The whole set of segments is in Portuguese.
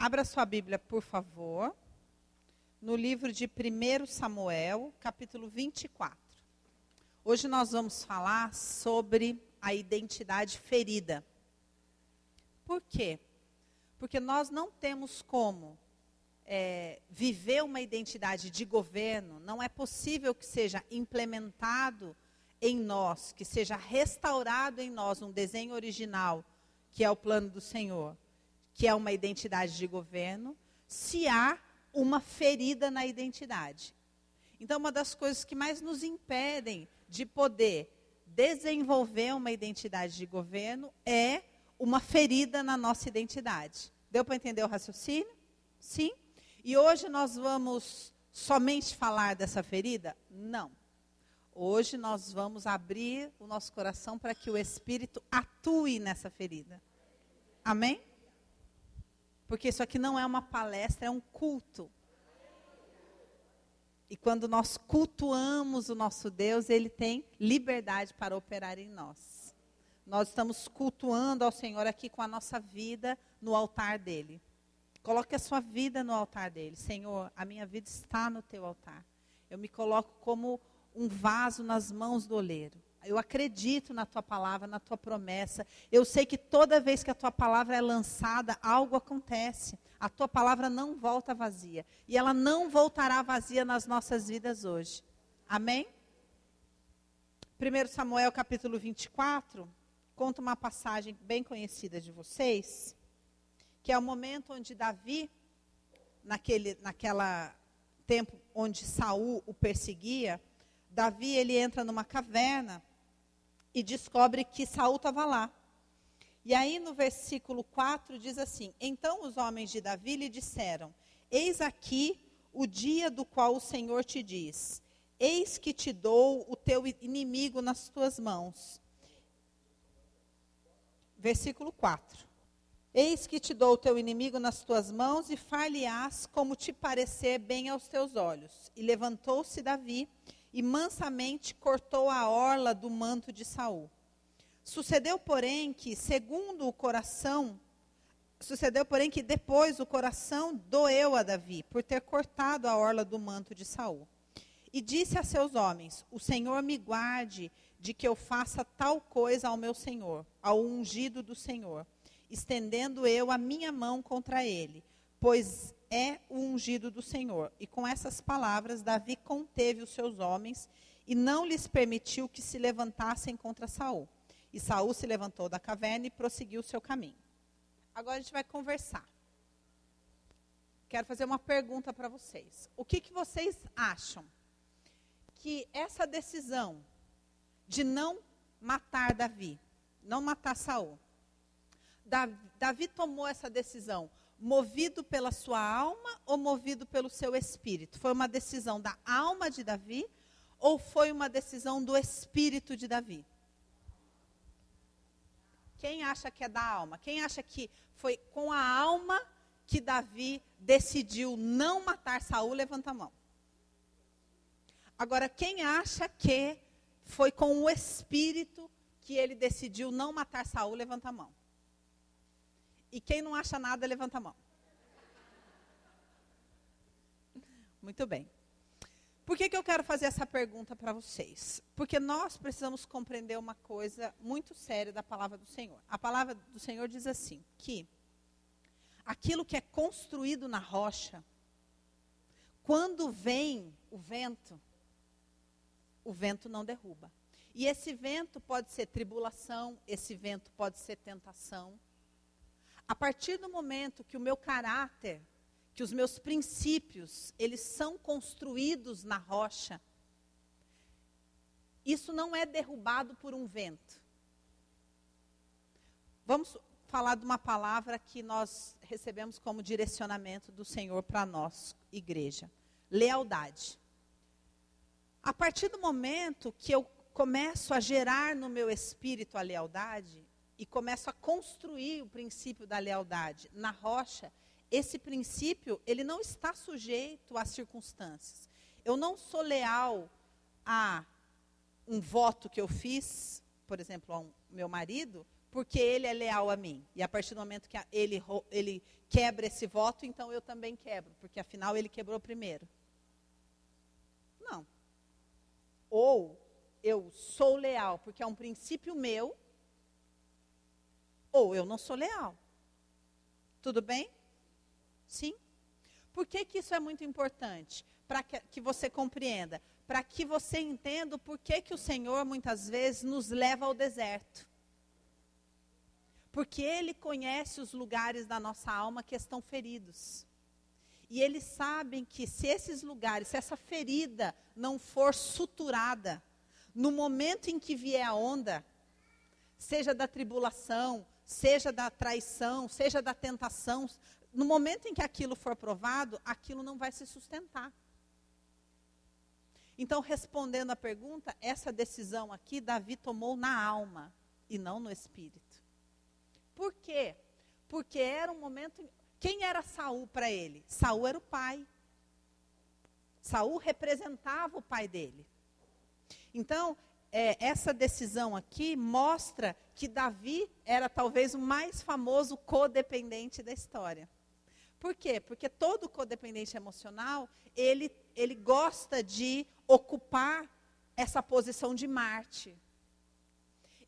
Abra sua Bíblia, por favor, no livro de 1 Samuel, capítulo 24. Hoje nós vamos falar sobre a identidade ferida. Por quê? Porque nós não temos como é, viver uma identidade de governo, não é possível que seja implementado em nós, que seja restaurado em nós um desenho original, que é o plano do Senhor, que é uma identidade de governo, se há uma ferida na identidade. Então, uma das coisas que mais nos impedem de poder desenvolver uma identidade de governo é uma ferida na nossa identidade. Deu para entender o raciocínio? Sim? E hoje nós vamos somente falar dessa ferida? Não. Hoje nós vamos abrir o nosso coração para que o Espírito atue nessa ferida. Amém? Porque isso aqui não é uma palestra, é um culto. E quando nós cultuamos o nosso Deus, ele tem liberdade para operar em nós. Nós estamos cultuando ao Senhor aqui com a nossa vida no altar dele. Coloque a sua vida no altar dele. Senhor, a minha vida está no teu altar. Eu me coloco como um vaso nas mãos do oleiro. Eu acredito na tua palavra, na tua promessa. Eu sei que toda vez que a tua palavra é lançada, algo acontece. A tua palavra não volta vazia. E ela não voltará vazia nas nossas vidas hoje. Amém? 1 Samuel capítulo 24 conta uma passagem bem conhecida de vocês que é o momento onde Davi, naquele naquela tempo onde Saul o perseguia, Davi ele entra numa caverna e descobre que Saul estava lá. E aí no versículo 4 diz assim: Então os homens de Davi lhe disseram: Eis aqui o dia do qual o Senhor te diz: Eis que te dou o teu inimigo nas tuas mãos. Versículo 4. Eis que te dou o teu inimigo nas tuas mãos e far-lhe-ás como te parecer bem aos teus olhos. E levantou-se Davi e mansamente cortou a orla do manto de Saul. Sucedeu, porém, que segundo o coração, sucedeu, porém, que depois o coração doeu a Davi por ter cortado a orla do manto de Saul. E disse a seus homens: O Senhor me guarde de que eu faça tal coisa ao meu Senhor, ao ungido do Senhor estendendo eu a minha mão contra ele, pois é o ungido do Senhor. E com essas palavras, Davi conteve os seus homens e não lhes permitiu que se levantassem contra Saul. E Saul se levantou da caverna e prosseguiu o seu caminho. Agora a gente vai conversar. Quero fazer uma pergunta para vocês. O que, que vocês acham que essa decisão de não matar Davi, não matar Saul, Davi tomou essa decisão movido pela sua alma ou movido pelo seu espírito? Foi uma decisão da alma de Davi ou foi uma decisão do espírito de Davi? Quem acha que é da alma? Quem acha que foi com a alma que Davi decidiu não matar Saul, levanta a mão. Agora, quem acha que foi com o espírito que ele decidiu não matar Saul, levanta a mão. E quem não acha nada, levanta a mão. Muito bem. Por que, que eu quero fazer essa pergunta para vocês? Porque nós precisamos compreender uma coisa muito séria da palavra do Senhor. A palavra do Senhor diz assim: que aquilo que é construído na rocha, quando vem o vento, o vento não derruba. E esse vento pode ser tribulação, esse vento pode ser tentação, a partir do momento que o meu caráter, que os meus princípios, eles são construídos na rocha, isso não é derrubado por um vento. Vamos falar de uma palavra que nós recebemos como direcionamento do Senhor para nós, igreja: lealdade. A partir do momento que eu começo a gerar no meu espírito a lealdade, e começo a construir o princípio da lealdade na rocha, esse princípio, ele não está sujeito às circunstâncias. Eu não sou leal a um voto que eu fiz, por exemplo, ao meu marido, porque ele é leal a mim. E a partir do momento que ele, ele quebra esse voto, então eu também quebro, porque afinal ele quebrou primeiro. Não. Ou eu sou leal porque é um princípio meu, ou eu não sou leal. Tudo bem? Sim? Por que, que isso é muito importante? Para que, que você compreenda. Para que você entenda o porquê que o Senhor muitas vezes nos leva ao deserto. Porque Ele conhece os lugares da nossa alma que estão feridos. E eles sabem que se esses lugares, se essa ferida não for suturada, no momento em que vier a onda, seja da tribulação, seja da traição, seja da tentação, no momento em que aquilo for provado, aquilo não vai se sustentar. Então, respondendo à pergunta, essa decisão aqui Davi tomou na alma e não no espírito. Por quê? Porque era um momento. Quem era Saul para ele? Saul era o pai. Saul representava o pai dele. Então, é, essa decisão aqui mostra que Davi era talvez o mais famoso codependente da história. Por quê? Porque todo codependente emocional, ele, ele gosta de ocupar essa posição de Marte.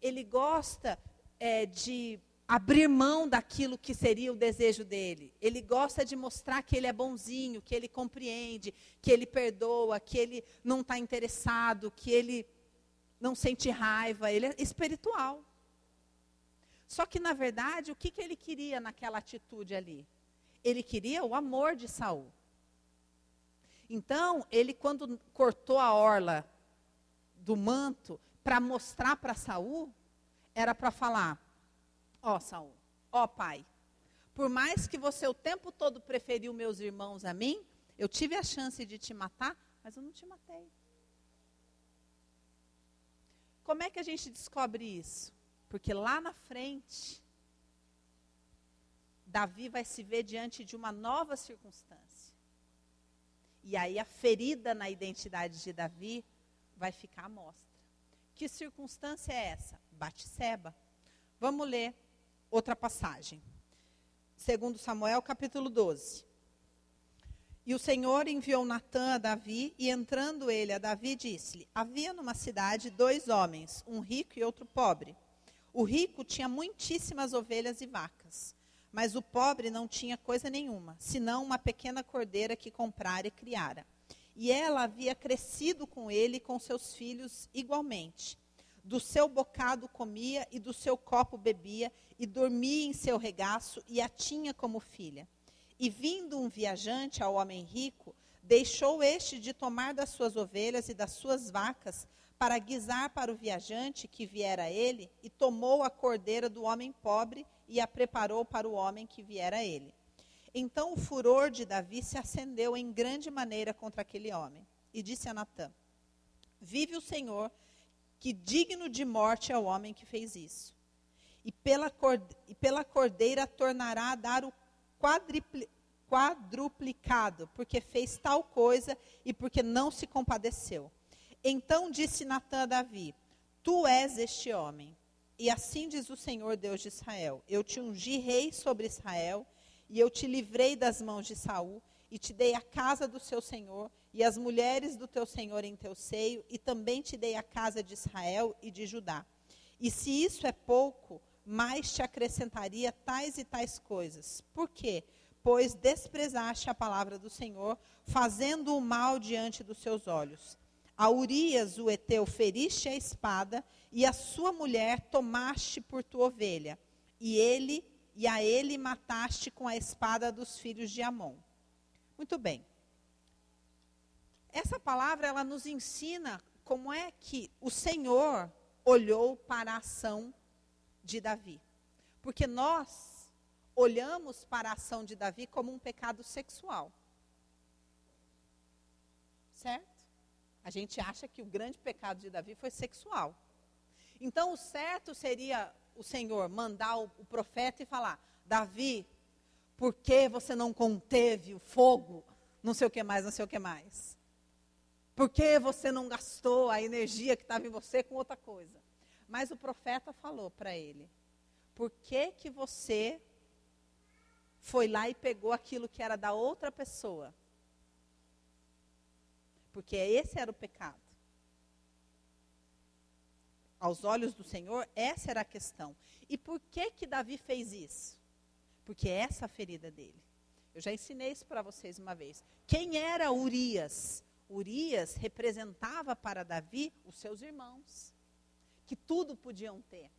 Ele gosta é, de abrir mão daquilo que seria o desejo dele. Ele gosta de mostrar que ele é bonzinho, que ele compreende, que ele perdoa, que ele não está interessado, que ele não sente raiva. Ele é espiritual. Só que, na verdade, o que, que ele queria naquela atitude ali? Ele queria o amor de Saul. Então, ele quando cortou a orla do manto para mostrar para Saul, era para falar: Ó oh, Saul, ó oh, pai, por mais que você o tempo todo preferiu meus irmãos a mim, eu tive a chance de te matar, mas eu não te matei. Como é que a gente descobre isso? Porque lá na frente, Davi vai se ver diante de uma nova circunstância. E aí a ferida na identidade de Davi vai ficar à mostra. Que circunstância é essa? Batseba. Vamos ler outra passagem. Segundo Samuel, capítulo 12. E o Senhor enviou Natã a Davi, e entrando ele a Davi, disse-lhe: Havia numa cidade dois homens, um rico e outro pobre. O rico tinha muitíssimas ovelhas e vacas mas o pobre não tinha coisa nenhuma, senão uma pequena cordeira que comprara e criara. E ela havia crescido com ele e com seus filhos igualmente. Do seu bocado comia e do seu copo bebia, e dormia em seu regaço, e a tinha como filha. E vindo um viajante ao homem rico, deixou este de tomar das suas ovelhas e das suas vacas, para guisar para o viajante que viera a ele, e tomou a cordeira do homem pobre e a preparou para o homem que viera a ele. Então o furor de Davi se acendeu em grande maneira contra aquele homem. E disse a Natã: Vive o Senhor, que digno de morte é o homem que fez isso. E pela, cordeira tornará a dar o quadruplicado, porque fez tal coisa e porque não se compadeceu. Então disse Natã a Davi: Tu és este homem. E assim diz o Senhor Deus de Israel: Eu te ungi rei sobre Israel, e eu te livrei das mãos de Saul, e te dei a casa do seu senhor, e as mulheres do teu senhor em teu seio, e também te dei a casa de Israel e de Judá. E se isso é pouco, mais te acrescentaria tais e tais coisas. Por quê? Pois desprezaste a palavra do Senhor, fazendo o mal diante dos seus olhos. A Urias, o Eteu, feriste a espada, e a sua mulher tomaste por tua ovelha, e ele e a ele mataste com a espada dos filhos de Amon. Muito bem. Essa palavra ela nos ensina como é que o Senhor olhou para a ação de Davi. Porque nós olhamos para a ação de Davi como um pecado sexual. Certo? A gente acha que o grande pecado de Davi foi sexual. Então, o certo seria o Senhor mandar o, profeta e falar: Davi, por que você não conteve o fogo? Não sei o que mais, não sei o que mais. Por que você não gastou a energia que estava em você com outra coisa? Mas o profeta falou para ele: por que, que você foi lá e pegou aquilo que era da outra pessoa? Porque esse era o pecado. Aos olhos do Senhor, essa era a questão. E por que que Davi fez isso? Porque é essa a ferida dele. Eu já ensinei isso para vocês uma vez. Quem era Urias? Urias representava para Davi os seus irmãos, que tudo podiam ter.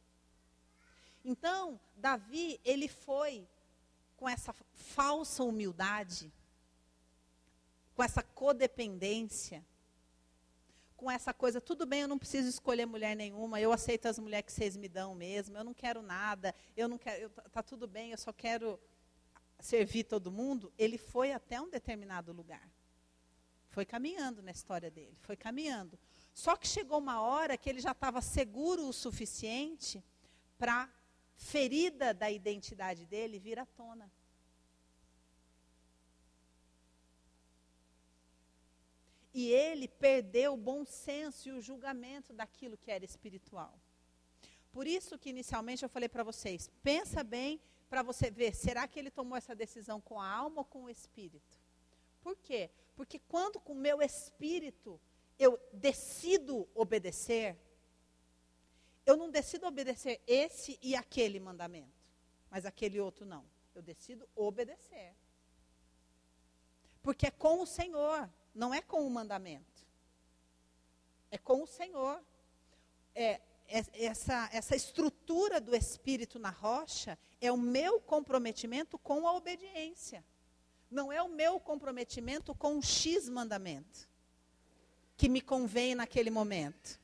Então, Davi, ele foi com essa falsa humildade, com essa codependência, com essa coisa, tudo bem, eu não preciso escolher mulher nenhuma, eu aceito as mulheres que vocês me dão mesmo, eu não quero nada, eu não quero, eu, tá tudo bem, eu só quero servir todo mundo. Ele foi até um determinado lugar. Foi caminhando na história dele, foi caminhando. Só que chegou uma hora que ele já estava seguro o suficiente para ferida da identidade dele vir à tona. E ele perdeu o bom senso e o julgamento daquilo que era espiritual. Por isso que inicialmente eu falei para vocês, pensa bem para você ver, será que ele tomou essa decisão com a alma ou com o espírito? Por quê? Porque quando com o meu espírito eu decido obedecer, eu não decido obedecer esse e aquele mandamento, mas aquele outro não. Eu decido obedecer. Porque é com o Senhor, não é com o mandamento. É com o Senhor. É, é, essa, essa estrutura do Espírito na rocha é o meu comprometimento com a obediência. Não é o meu comprometimento com um X mandamento que me convém naquele momento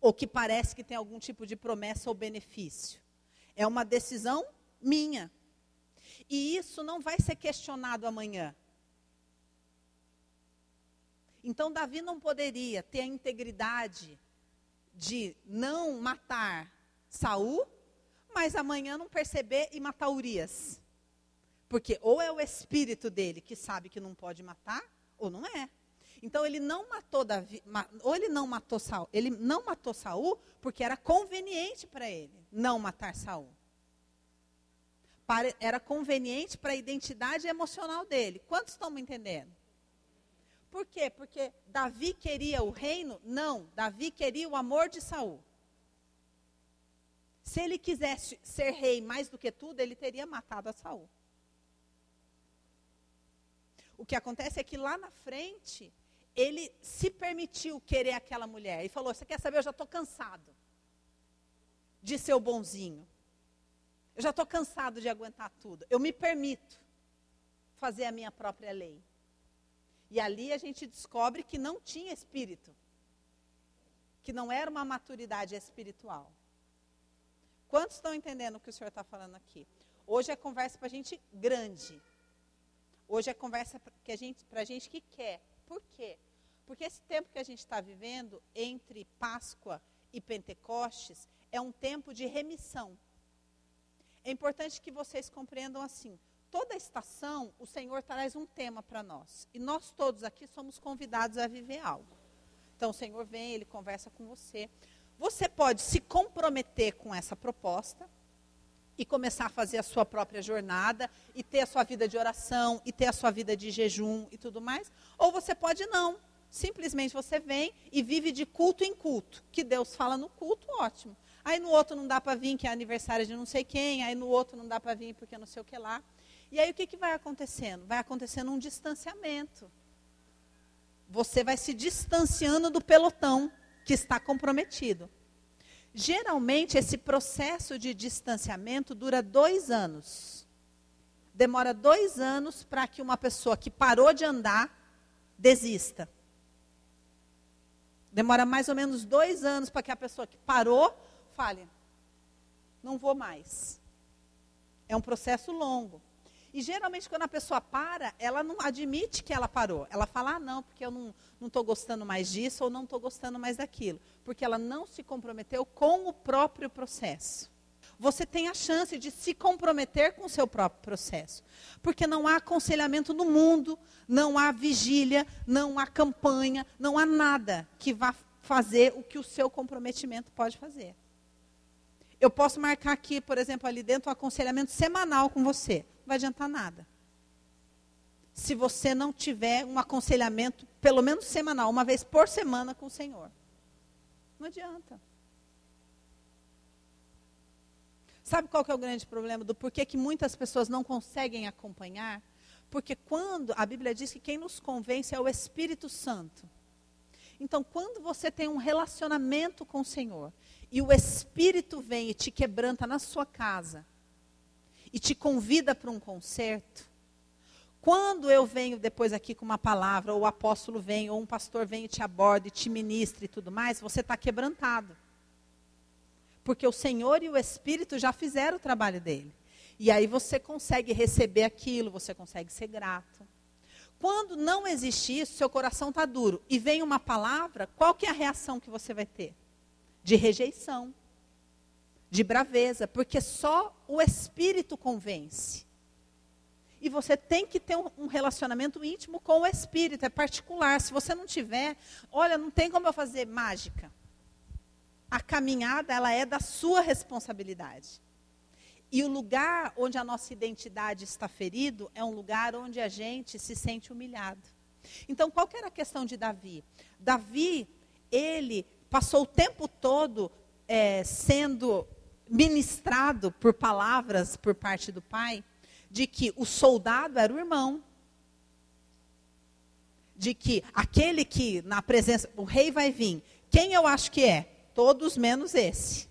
ou que parece que tem algum tipo de promessa ou benefício. É uma decisão minha. E isso não vai ser questionado amanhã. Então, Davi não poderia ter a integridade de não matar Saul, mas amanhã não perceber e matar Urias. Porque ou é o espírito dele que sabe que não pode matar, ou não é. Então ele não matou Davi, ou ele não matou Saul, ele não matou Saul porque era conveniente para ele não matar Saul. Era conveniente para a identidade emocional dele. Quantos estão me entendendo? Por quê? Porque Davi queria o reino? Não, Davi queria o amor de Saul. Se ele quisesse ser rei mais do que tudo, ele teria matado a Saul. O que acontece é que lá na frente, ele se permitiu querer aquela mulher e falou: Você quer saber? Eu já estou cansado de ser o bonzinho. Eu já estou cansado de aguentar tudo. Eu me permito fazer a minha própria lei. E ali a gente descobre que não tinha espírito, que não era uma maturidade espiritual. Quantos estão entendendo o que o senhor está falando aqui? Hoje é conversa para gente grande. Hoje é conversa para a gente, gente que quer. Por quê? Porque esse tempo que a gente está vivendo entre Páscoa e Pentecostes é um tempo de remissão. É importante que vocês compreendam assim: toda estação, o Senhor traz um tema para nós. E nós todos aqui somos convidados a viver algo. Então, o Senhor vem, ele conversa com você. Você pode se comprometer com essa proposta e começar a fazer a sua própria jornada e ter a sua vida de oração e ter a sua vida de jejum e tudo mais. Ou você pode não. Simplesmente você vem e vive de culto em culto. Que Deus fala no culto, ótimo. Aí no outro não dá para vir, que é aniversário de não sei quem. Aí no outro não dá para vir, porque não sei o que lá. E aí o que, que vai acontecendo? Vai acontecendo um distanciamento. Você vai se distanciando do pelotão que está comprometido. Geralmente, esse processo de distanciamento dura dois anos. Demora dois anos para que uma pessoa que parou de andar desista. Demora mais ou menos dois anos para que a pessoa que parou fale: não vou mais. É um processo longo. E geralmente, quando a pessoa para, ela não admite que ela parou. Ela fala: ah, não, porque eu não estou gostando mais disso ou não estou gostando mais daquilo. Porque ela não se comprometeu com o próprio processo. Você tem a chance de se comprometer com o seu próprio processo. Porque não há aconselhamento no mundo, não há vigília, não há campanha, não há nada que vá fazer o que o seu comprometimento pode fazer. Eu posso marcar aqui, por exemplo, ali dentro, um aconselhamento semanal com você. Não vai adiantar nada. Se você não tiver um aconselhamento, pelo menos semanal, uma vez por semana com o Senhor. Não adianta. Sabe qual que é o grande problema do porquê que muitas pessoas não conseguem acompanhar? Porque quando a Bíblia diz que quem nos convence é o Espírito Santo. Então, quando você tem um relacionamento com o Senhor e o Espírito vem e te quebranta na sua casa e te convida para um concerto, quando eu venho depois aqui com uma palavra, ou o apóstolo vem, ou um pastor vem e te aborda e te ministra e tudo mais, você está quebrantado. Porque o Senhor e o Espírito já fizeram o trabalho dele. E aí você consegue receber aquilo, você consegue ser grato. Quando não existe isso, seu coração está duro e vem uma palavra, qual que é a reação que você vai ter? De rejeição, de braveza, porque só o Espírito convence. E você tem que ter um relacionamento íntimo com o Espírito, é particular. Se você não tiver, olha, não tem como eu fazer mágica. A caminhada, ela é da sua responsabilidade. E o lugar onde a nossa identidade está ferido é um lugar onde a gente se sente humilhado. Então, qual era a questão de Davi? Davi, ele passou o tempo todo é, sendo ministrado por palavras por parte do pai, de que o soldado era o irmão. De que aquele que na presença, o rei vai vir. Quem eu acho que é? Todos menos esse.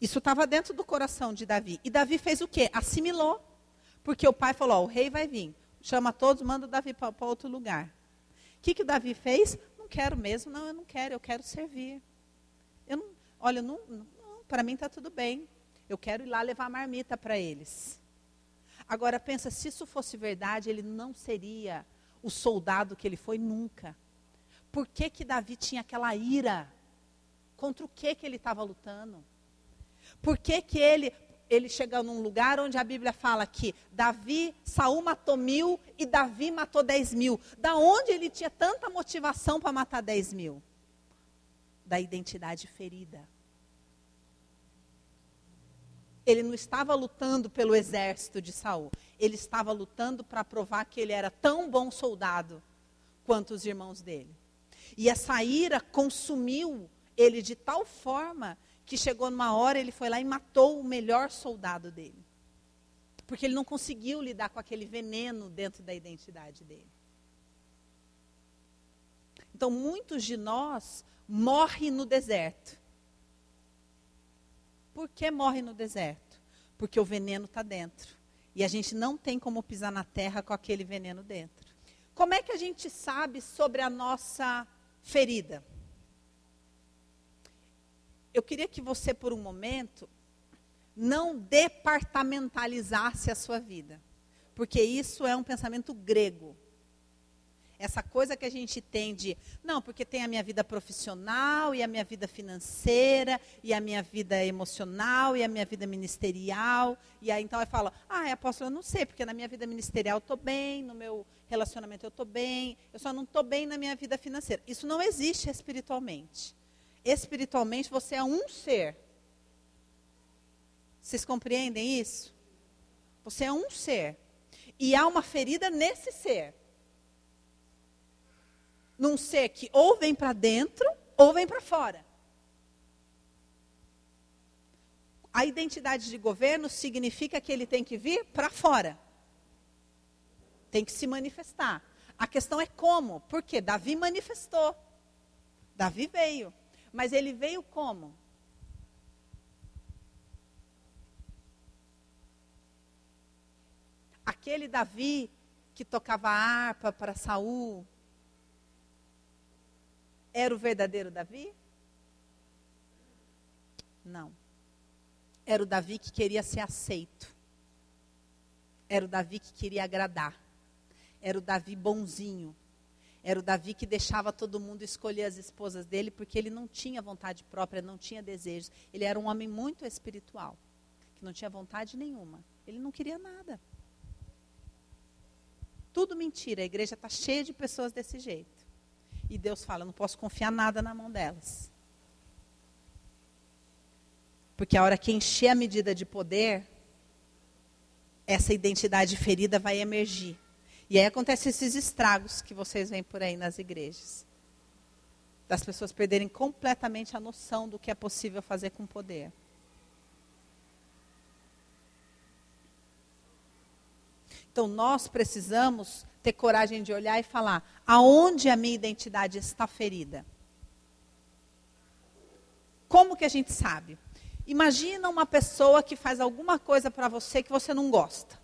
Isso estava dentro do coração de Davi. E Davi fez o quê? Assimilou. Porque o pai falou: ó, o rei vai vir. Chama todos, manda Davi para outro lugar. O que, que o Davi fez? Não quero mesmo, não, eu não quero, eu quero servir. Eu não, olha, não, não para mim está tudo bem. Eu quero ir lá levar marmita para eles. Agora pensa, se isso fosse verdade, ele não seria o soldado que ele foi nunca. Por que, que Davi tinha aquela ira? Contra o que, que ele estava lutando? Por que, que ele, ele chega num lugar onde a Bíblia fala que Davi, Saul matou mil e Davi matou dez mil? Da onde ele tinha tanta motivação para matar dez mil? Da identidade ferida. Ele não estava lutando pelo exército de Saul. Ele estava lutando para provar que ele era tão bom soldado quanto os irmãos dele. E essa ira consumiu ele de tal forma que chegou numa hora, ele foi lá e matou o melhor soldado dele. Porque ele não conseguiu lidar com aquele veneno dentro da identidade dele. Então, muitos de nós morrem no deserto. Por que morre no deserto? Porque o veneno está dentro. E a gente não tem como pisar na terra com aquele veneno dentro. Como é que a gente sabe sobre a nossa ferida? Eu queria que você, por um momento, não departamentalizasse a sua vida. Porque isso é um pensamento grego. Essa coisa que a gente tem de, não, porque tem a minha vida profissional, e a minha vida financeira, e a minha vida emocional, e a minha vida ministerial. E aí então eu falo, ah, apóstolo, eu não sei, porque na minha vida ministerial eu estou bem, no meu relacionamento eu estou bem, eu só não estou bem na minha vida financeira. Isso não existe espiritualmente espiritualmente você é um ser. Vocês compreendem isso? Você é um ser. E há uma ferida nesse ser. Num ser que ou vem para dentro ou vem para fora. A identidade de governo significa que ele tem que vir para fora. Tem que se manifestar. A questão é como. Porque Davi manifestou. Davi veio. Mas ele veio como? Aquele Davi que tocava harpa para Saul era o verdadeiro Davi? Não. Era o Davi que queria ser aceito. Era o Davi que queria agradar. Era o Davi bonzinho. Era o Davi que deixava todo mundo escolher as esposas dele porque ele não tinha vontade própria, não tinha desejos. Ele era um homem muito espiritual, que não tinha vontade nenhuma. Ele não queria nada. Tudo mentira. A igreja está cheia de pessoas desse jeito. E Deus fala: não posso confiar nada na mão delas. Porque a hora que encher a medida de poder, essa identidade ferida vai emergir. E aí acontecem esses estragos que vocês veem por aí nas igrejas. Das pessoas perderem completamente a noção do que é possível fazer com poder. Então nós precisamos ter coragem de olhar e falar: aonde a minha identidade está ferida? Como que a gente sabe? Imagina uma pessoa que faz alguma coisa para você que você não gosta.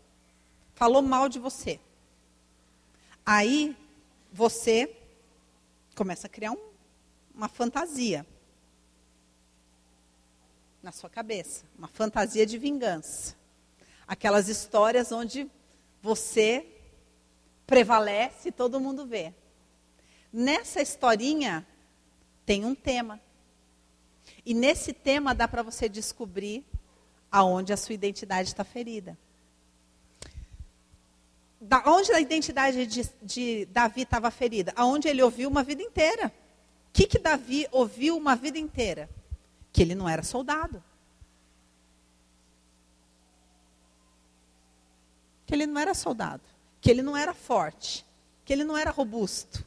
Falou mal de você. Aí você começa a criar um, uma fantasia na sua cabeça, uma fantasia de vingança. Aquelas histórias onde você prevalece e todo mundo vê. Nessa historinha tem um tema. E nesse tema dá para você descobrir aonde a sua identidade está ferida. Da onde a identidade de, de Davi estava ferida? Aonde ele ouviu uma vida inteira. O que, que Davi ouviu uma vida inteira? Que ele não era soldado. Que ele não era soldado. Que ele não era forte. Que ele não era robusto.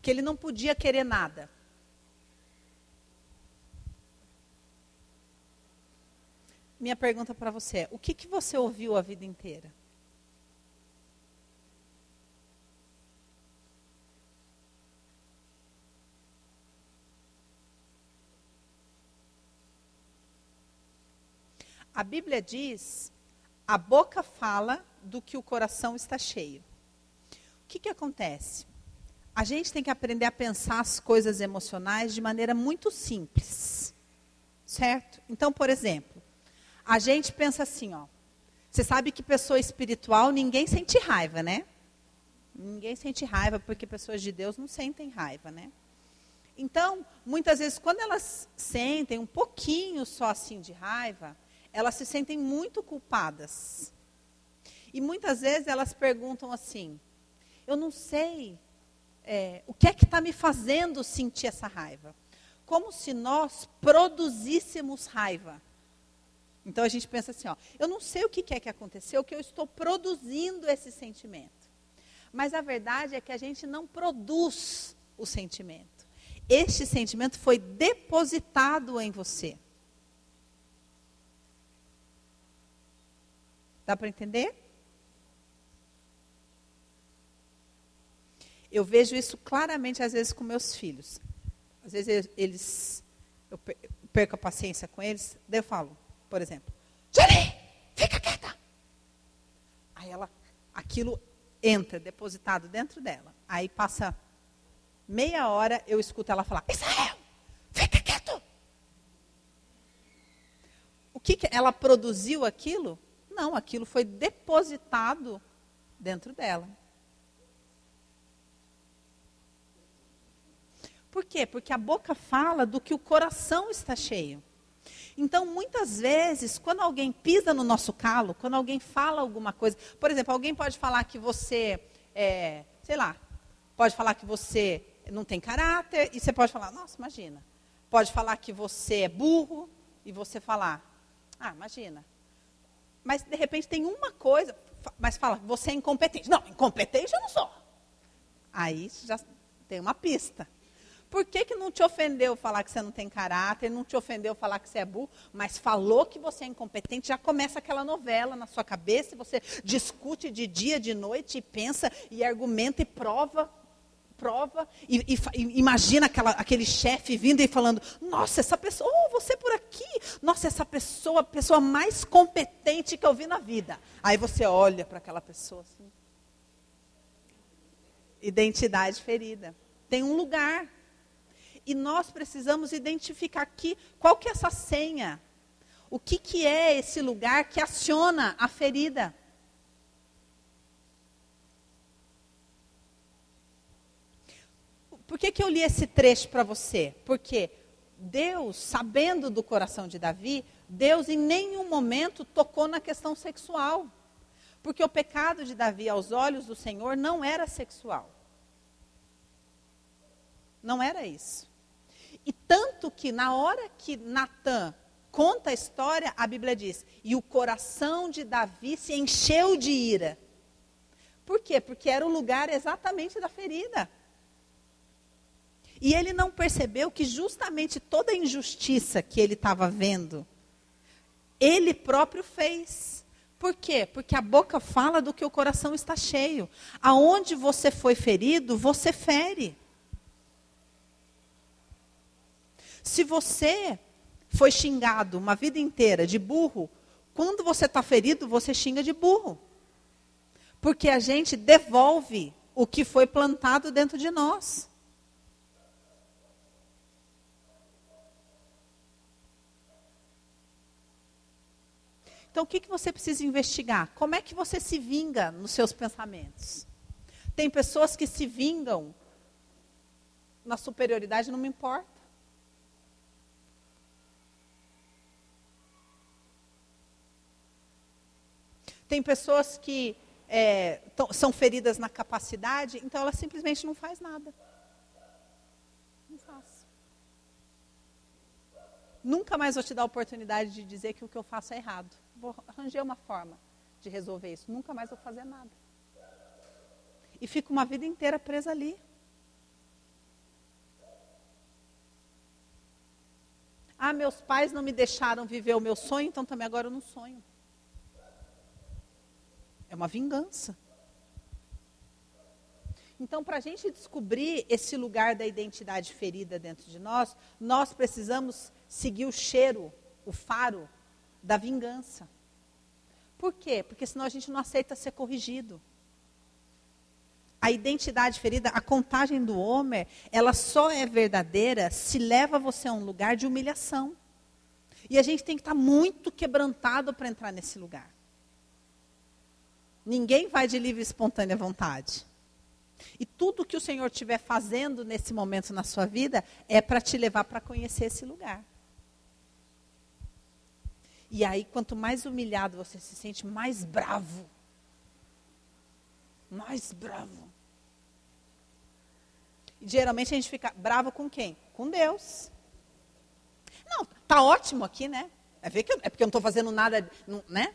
Que ele não podia querer nada. Minha pergunta para você é: o que, que você ouviu a vida inteira? A Bíblia diz: a boca fala do que o coração está cheio. O que, que acontece? A gente tem que aprender a pensar as coisas emocionais de maneira muito simples. Certo? Então, por exemplo, a gente pensa assim, ó. Você sabe que pessoa espiritual, ninguém sente raiva, né? Ninguém sente raiva, porque pessoas de Deus não sentem raiva, né? Então, muitas vezes, quando elas sentem um pouquinho só assim de raiva, elas se sentem muito culpadas. E muitas vezes elas perguntam assim: eu não sei é, o que é que está me fazendo sentir essa raiva. Como se nós produzíssemos raiva. Então a gente pensa assim, ó, eu não sei o que é que aconteceu, que eu estou produzindo esse sentimento. Mas a verdade é que a gente não produz o sentimento. Este sentimento foi depositado em você. Dá para entender? Eu vejo isso claramente às vezes com meus filhos. Às vezes eles eu perco a paciência com eles, daí eu falo: por exemplo. Jenny, fica quieta. Aí ela, aquilo entra depositado dentro dela. Aí passa meia hora, eu escuto ela falar: Israel, fica quieto. O que, que ela produziu aquilo? Não, aquilo foi depositado dentro dela. Por quê? Porque a boca fala do que o coração está cheio. Então, muitas vezes, quando alguém pisa no nosso calo, quando alguém fala alguma coisa, por exemplo, alguém pode falar que você, é, sei lá, pode falar que você não tem caráter, e você pode falar, nossa, imagina. Pode falar que você é burro, e você falar, ah, imagina. Mas, de repente, tem uma coisa, mas fala, você é incompetente. Não, incompetente eu não sou. Aí já tem uma pista. Por que, que não te ofendeu falar que você não tem caráter, não te ofendeu falar que você é burro, mas falou que você é incompetente, já começa aquela novela na sua cabeça, e você discute de dia, de noite, e pensa, e argumenta, e prova, prova, e, e, imagina aquela, aquele chefe vindo e falando, nossa, essa pessoa, oh, você por aqui, nossa, essa pessoa, a pessoa mais competente que eu vi na vida. Aí você olha para aquela pessoa assim. Identidade ferida. Tem um lugar e nós precisamos identificar aqui qual que é essa senha. O que, que é esse lugar que aciona a ferida? Por que, que eu li esse trecho para você? Porque Deus, sabendo do coração de Davi, Deus em nenhum momento tocou na questão sexual. Porque o pecado de Davi aos olhos do Senhor não era sexual. Não era isso. E tanto que na hora que Natan conta a história, a Bíblia diz: e o coração de Davi se encheu de ira. Por quê? Porque era o lugar exatamente da ferida. E ele não percebeu que justamente toda a injustiça que ele estava vendo, ele próprio fez. Por quê? Porque a boca fala do que o coração está cheio. Aonde você foi ferido, você fere. Se você foi xingado uma vida inteira de burro, quando você está ferido, você xinga de burro. Porque a gente devolve o que foi plantado dentro de nós. Então, o que, que você precisa investigar? Como é que você se vinga nos seus pensamentos? Tem pessoas que se vingam na superioridade, não me importa. Tem pessoas que é, são feridas na capacidade, então ela simplesmente não faz nada. Não faço. Nunca mais vou te dar a oportunidade de dizer que o que eu faço é errado. Vou arranjar uma forma de resolver isso. Nunca mais vou fazer nada. E fico uma vida inteira presa ali. Ah, meus pais não me deixaram viver o meu sonho, então também agora eu não sonho. É uma vingança. Então, para a gente descobrir esse lugar da identidade ferida dentro de nós, nós precisamos seguir o cheiro, o faro da vingança. Por quê? Porque senão a gente não aceita ser corrigido. A identidade ferida, a contagem do Homer, ela só é verdadeira se leva você a um lugar de humilhação. E a gente tem que estar muito quebrantado para entrar nesse lugar. Ninguém vai de livre e espontânea vontade. E tudo que o Senhor estiver fazendo nesse momento na sua vida é para te levar para conhecer esse lugar. E aí, quanto mais humilhado você se sente, mais bravo. Mais bravo. E geralmente a gente fica bravo com quem? Com Deus. Não, tá ótimo aqui, né? É, ver que eu, é porque eu não estou fazendo nada, né?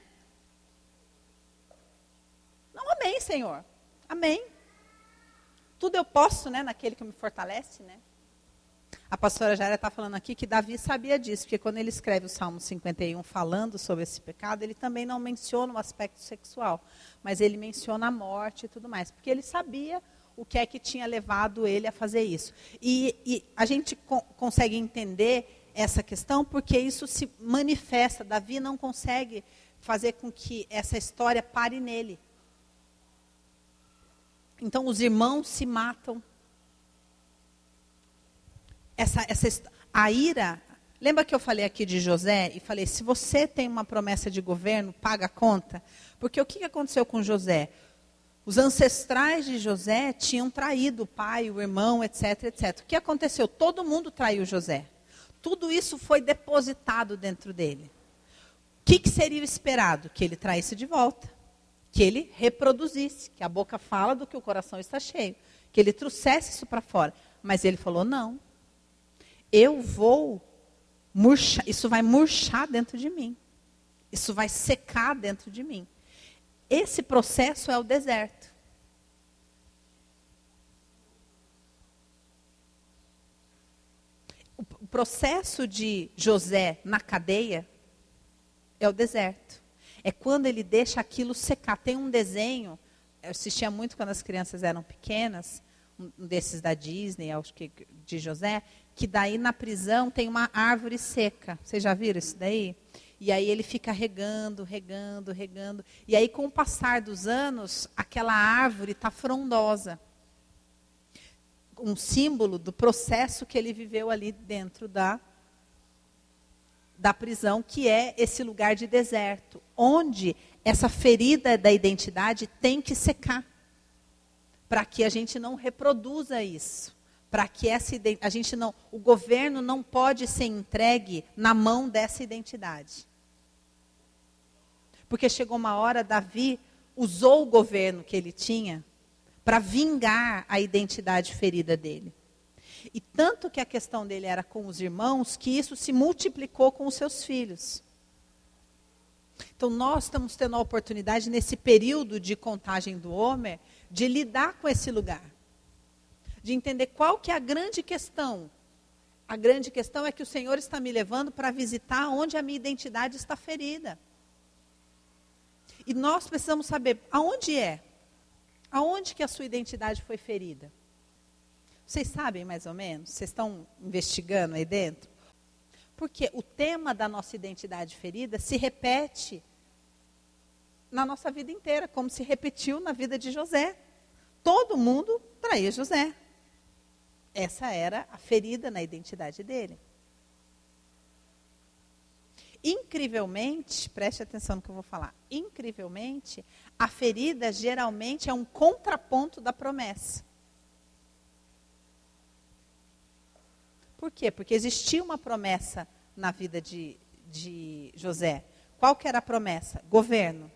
Não, amém, Senhor. Amém. Tudo eu posso, né, naquele que me fortalece, né? A pastora Jaira está falando aqui que Davi sabia disso, porque quando ele escreve o Salmo 51 falando sobre esse pecado, ele também não menciona o aspecto sexual, mas ele menciona a morte e tudo mais, porque ele sabia o que é que tinha levado ele a fazer isso. E, e a gente co consegue entender essa questão porque isso se manifesta. Davi não consegue fazer com que essa história pare nele. Então os irmãos se matam. Essa, essa, a ira. Lembra que eu falei aqui de José e falei: se você tem uma promessa de governo, paga a conta? Porque o que aconteceu com José? Os ancestrais de José tinham traído o pai, o irmão, etc, etc. O que aconteceu? Todo mundo traiu José. Tudo isso foi depositado dentro dele. O que, que seria esperado? Que ele traísse de volta que ele reproduzisse, que a boca fala do que o coração está cheio, que ele trouxesse isso para fora. Mas ele falou: não, eu vou murchar, isso vai murchar dentro de mim, isso vai secar dentro de mim. Esse processo é o deserto. O processo de José na cadeia é o deserto é quando ele deixa aquilo secar. Tem um desenho, eu assistia muito quando as crianças eram pequenas, um desses da Disney, acho que de José, que daí na prisão tem uma árvore seca. Vocês já viram isso daí? E aí ele fica regando, regando, regando. E aí, com o passar dos anos, aquela árvore está frondosa. Um símbolo do processo que ele viveu ali dentro da da prisão, que é esse lugar de deserto, onde essa ferida da identidade tem que secar, para que a gente não reproduza isso, para que essa a gente não, o governo não pode ser entregue na mão dessa identidade. Porque chegou uma hora, Davi usou o governo que ele tinha para vingar a identidade ferida dele. E tanto que a questão dele era com os irmãos, que isso se multiplicou com os seus filhos. Então, nós estamos tendo a oportunidade, nesse período de contagem do Homer, de lidar com esse lugar. De entender qual que é a grande questão. A grande questão é que o Senhor está me levando para visitar onde a minha identidade está ferida. E nós precisamos saber aonde é. Aonde que a sua identidade foi ferida? Vocês sabem mais ou menos? Vocês estão investigando aí dentro? Porque o tema da nossa identidade ferida se repete na nossa vida inteira, como se repetiu na vida de José. Todo mundo traía José. Essa era a ferida na identidade dele. Incrivelmente, preste atenção no que eu vou falar. Incrivelmente, a ferida geralmente é um contraponto da promessa. Por quê? Porque existia uma promessa na vida de, de José. Qual que era a promessa? Governo.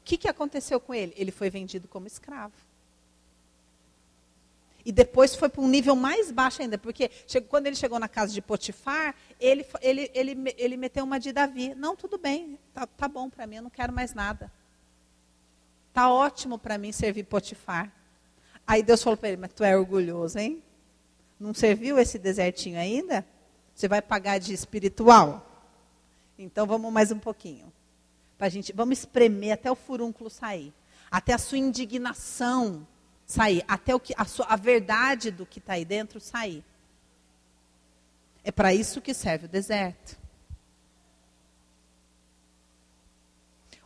O que, que aconteceu com ele? Ele foi vendido como escravo. E depois foi para um nível mais baixo ainda, porque chegou, quando ele chegou na casa de Potifar, ele, ele, ele, ele meteu uma de Davi. Não, tudo bem, tá, tá bom para mim, eu não quero mais nada. Tá ótimo para mim servir Potifar. Aí Deus falou para ele, mas tu é orgulhoso, hein? Não serviu esse desertinho ainda? Você vai pagar de espiritual? Então vamos mais um pouquinho. Pra gente, vamos espremer até o furúnculo sair. Até a sua indignação sair. Até o que, a, sua, a verdade do que está aí dentro sair. É para isso que serve o deserto.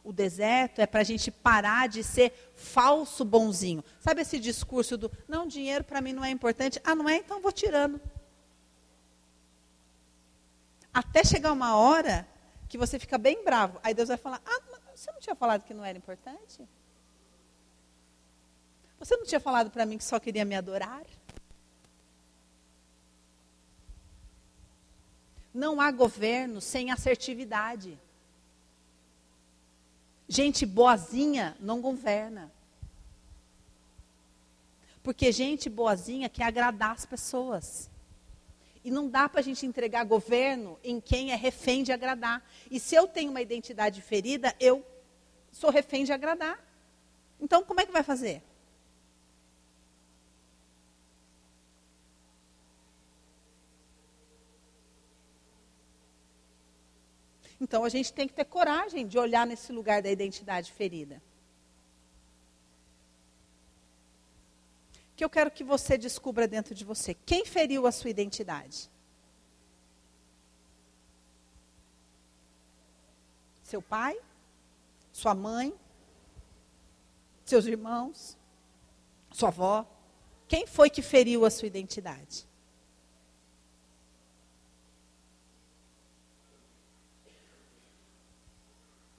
O deserto é para a gente parar de ser falso bonzinho. Sabe esse discurso do não, dinheiro para mim não é importante? Ah, não é? Então vou tirando. Até chegar uma hora que você fica bem bravo. Aí Deus vai falar: Ah, você não tinha falado que não era importante? Você não tinha falado para mim que só queria me adorar? Não há governo sem assertividade. Gente boazinha não governa. Porque gente boazinha quer agradar as pessoas. E não dá para a gente entregar governo em quem é refém de agradar. E se eu tenho uma identidade ferida, eu sou refém de agradar. Então, como é que vai fazer? Então a gente tem que ter coragem de olhar nesse lugar da identidade ferida. Que eu quero que você descubra dentro de você quem feriu a sua identidade. Seu pai? Sua mãe? Seus irmãos? Sua avó? Quem foi que feriu a sua identidade?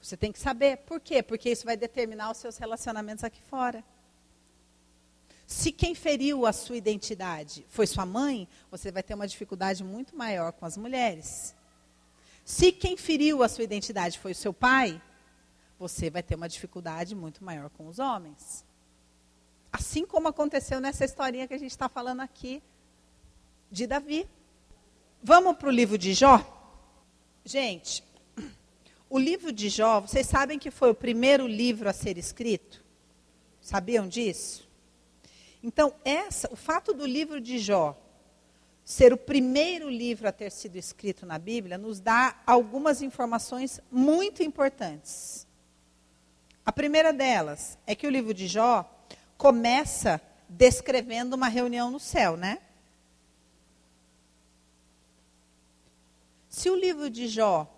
Você tem que saber. Por quê? Porque isso vai determinar os seus relacionamentos aqui fora. Se quem feriu a sua identidade foi sua mãe, você vai ter uma dificuldade muito maior com as mulheres. Se quem feriu a sua identidade foi o seu pai, você vai ter uma dificuldade muito maior com os homens. Assim como aconteceu nessa historinha que a gente está falando aqui de Davi. Vamos para o livro de Jó? Gente, o livro de Jó, vocês sabem que foi o primeiro livro a ser escrito? Sabiam disso? Então, essa, o fato do livro de Jó ser o primeiro livro a ter sido escrito na Bíblia nos dá algumas informações muito importantes. A primeira delas é que o livro de Jó começa descrevendo uma reunião no céu, né? Se o livro de Jó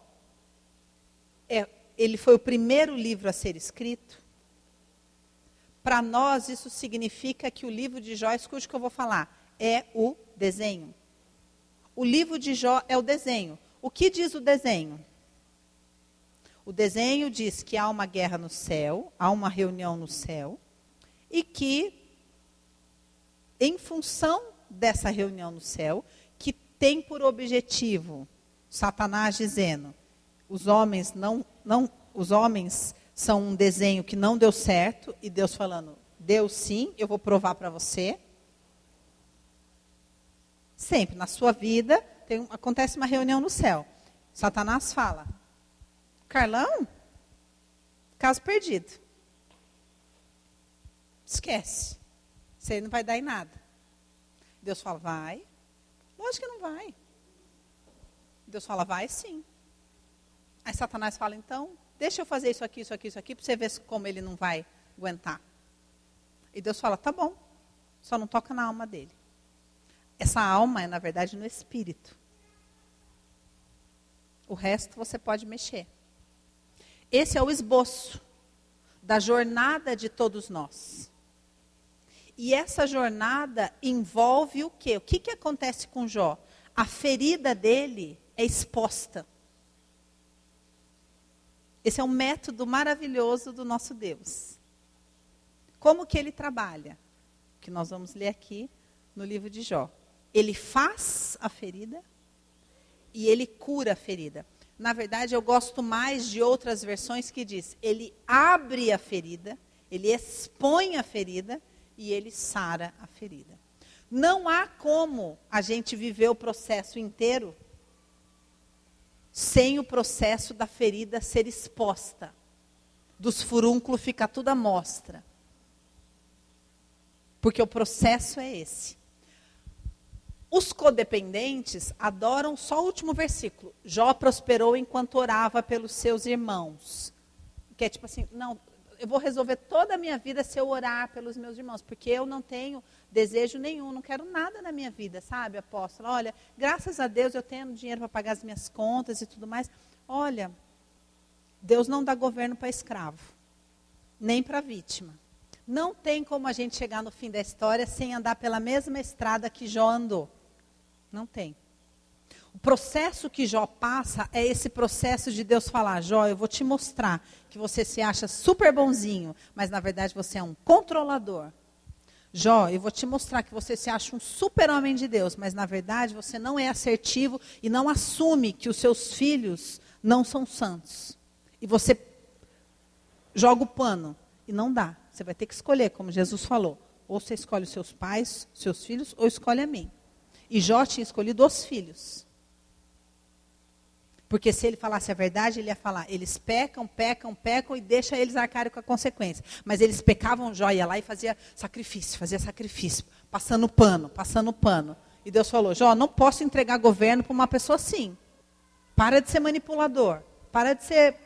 é, ele foi o primeiro livro a ser escrito. Para nós, isso significa que o livro de Jó, escute o que eu vou falar, é o desenho. O livro de Jó é o desenho. O que diz o desenho? O desenho diz que há uma guerra no céu, há uma reunião no céu, e que, em função dessa reunião no céu, que tem por objetivo Satanás dizendo: os homens não, não, os homens são um desenho que não deu certo e Deus falando, deu sim, eu vou provar para você. Sempre. Na sua vida, tem, acontece uma reunião no céu. Satanás fala: Carlão? Caso perdido. Esquece. Você não vai dar em nada. Deus fala: vai. Lógico que não vai. Deus fala: vai sim. Aí Satanás fala: então, deixa eu fazer isso aqui, isso aqui, isso aqui, para você ver como ele não vai aguentar. E Deus fala: tá bom. Só não toca na alma dele. Essa alma é, na verdade, no espírito. O resto você pode mexer. Esse é o esboço da jornada de todos nós. E essa jornada envolve o quê? O que, que acontece com Jó? A ferida dele é exposta. Esse é um método maravilhoso do nosso Deus. Como que ele trabalha? Que nós vamos ler aqui no livro de Jó. Ele faz a ferida e ele cura a ferida. Na verdade, eu gosto mais de outras versões que diz: ele abre a ferida, ele expõe a ferida e ele sara a ferida. Não há como a gente viver o processo inteiro sem o processo da ferida ser exposta. Dos furúnculos fica tudo à mostra. Porque o processo é esse. Os codependentes adoram só o último versículo. Jó prosperou enquanto orava pelos seus irmãos. Que é tipo assim, não, eu vou resolver toda a minha vida se eu orar pelos meus irmãos, porque eu não tenho desejo nenhum, não quero nada na minha vida, sabe, apóstolo? Olha, graças a Deus eu tenho dinheiro para pagar as minhas contas e tudo mais. Olha, Deus não dá governo para escravo, nem para vítima. Não tem como a gente chegar no fim da história sem andar pela mesma estrada que Jó andou. Não tem. O processo que Jó passa é esse processo de Deus falar: Jó, eu vou te mostrar que você se acha super bonzinho, mas na verdade você é um controlador. Jó, eu vou te mostrar que você se acha um super homem de Deus, mas na verdade você não é assertivo e não assume que os seus filhos não são santos. E você joga o pano e não dá. Você vai ter que escolher, como Jesus falou. Ou você escolhe os seus pais, seus filhos, ou escolhe a mim. E Jó tinha escolhido os filhos. Porque se ele falasse a verdade, ele ia falar: eles pecam, pecam, pecam e deixa eles arcarem com a consequência. Mas eles pecavam, Jó ia lá e fazia sacrifício, fazia sacrifício, passando pano, passando pano. E Deus falou: Jó, não posso entregar governo para uma pessoa assim. Para de ser manipulador. Para de ser.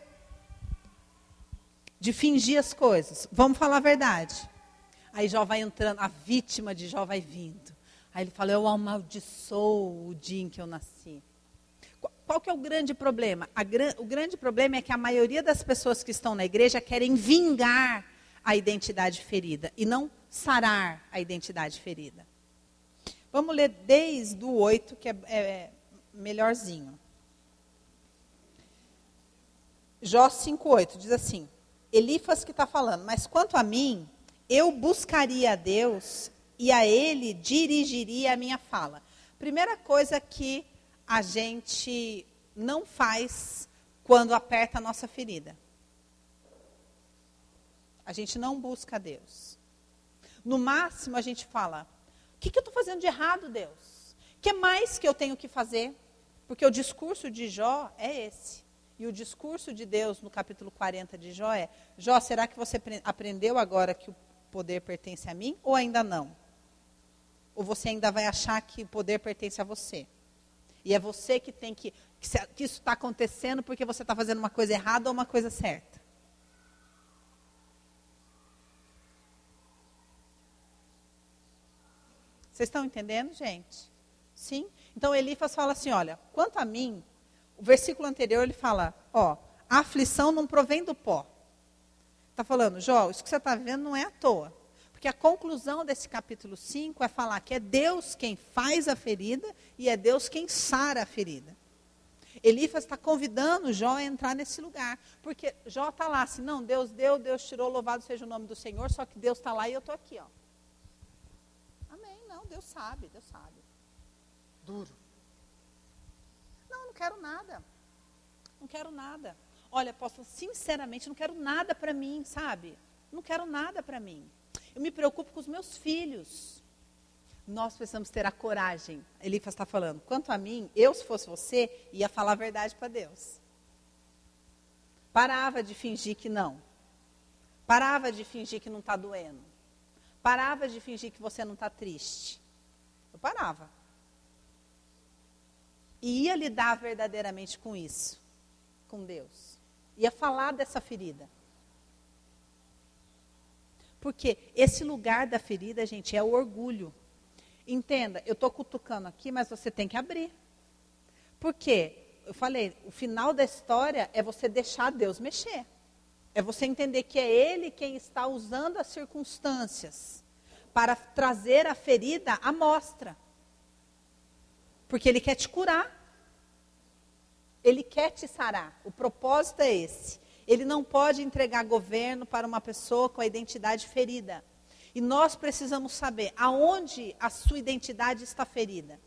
de fingir as coisas. Vamos falar a verdade. Aí Jó vai entrando, a vítima de Jó vai vindo. Aí ele fala: Eu amaldiçoo o dia em que eu nasci. Qual que é o grande problema? o grande problema é que a maioria das pessoas que estão na igreja querem vingar a identidade ferida e não sarar a identidade ferida. Vamos ler desde o 8, que é, é melhorzinho. Jó 5,8 diz assim: Elifas que está falando, mas quanto a mim, eu buscaria a Deus e a Ele dirigiria a minha fala. Primeira coisa que a gente não faz quando aperta a nossa ferida. A gente não busca Deus. No máximo, a gente fala: o que, que eu estou fazendo de errado, Deus? O que mais que eu tenho que fazer? Porque o discurso de Jó é esse. E o discurso de Deus no capítulo 40 de Jó é: Jó, será que você aprendeu agora que o poder pertence a mim ou ainda não? Ou você ainda vai achar que o poder pertence a você? E é você que tem que. que, isso está acontecendo porque você está fazendo uma coisa errada ou uma coisa certa. Vocês estão entendendo, gente? Sim? Então Elifas fala assim: olha, quanto a mim, o versículo anterior ele fala: ó, a aflição não provém do pó. Está falando, Jó, isso que você está vendo não é à toa. Porque a conclusão desse capítulo 5 é falar que é Deus quem faz a ferida e é Deus quem sara a ferida. Elifas está convidando Jó a entrar nesse lugar. Porque Jó está lá assim, não, Deus deu, Deus tirou, louvado seja o nome do Senhor, só que Deus está lá e eu estou aqui, ó. Amém, não, Deus sabe, Deus sabe. Duro. Não, não quero nada. Não quero nada. Olha, apóstolo, sinceramente, não quero nada para mim, sabe? Não quero nada para mim. Eu me preocupo com os meus filhos. Nós precisamos ter a coragem. Elifas está falando. Quanto a mim, eu, se fosse você, ia falar a verdade para Deus. Parava de fingir que não. Parava de fingir que não está doendo. Parava de fingir que você não está triste. Eu parava. E ia lidar verdadeiramente com isso, com Deus. Ia falar dessa ferida. Porque esse lugar da ferida, gente, é o orgulho. Entenda, eu estou cutucando aqui, mas você tem que abrir. Por quê? Eu falei, o final da história é você deixar Deus mexer. É você entender que é Ele quem está usando as circunstâncias para trazer a ferida à mostra. Porque Ele quer te curar. Ele quer te sarar. O propósito é esse. Ele não pode entregar governo para uma pessoa com a identidade ferida. E nós precisamos saber aonde a sua identidade está ferida.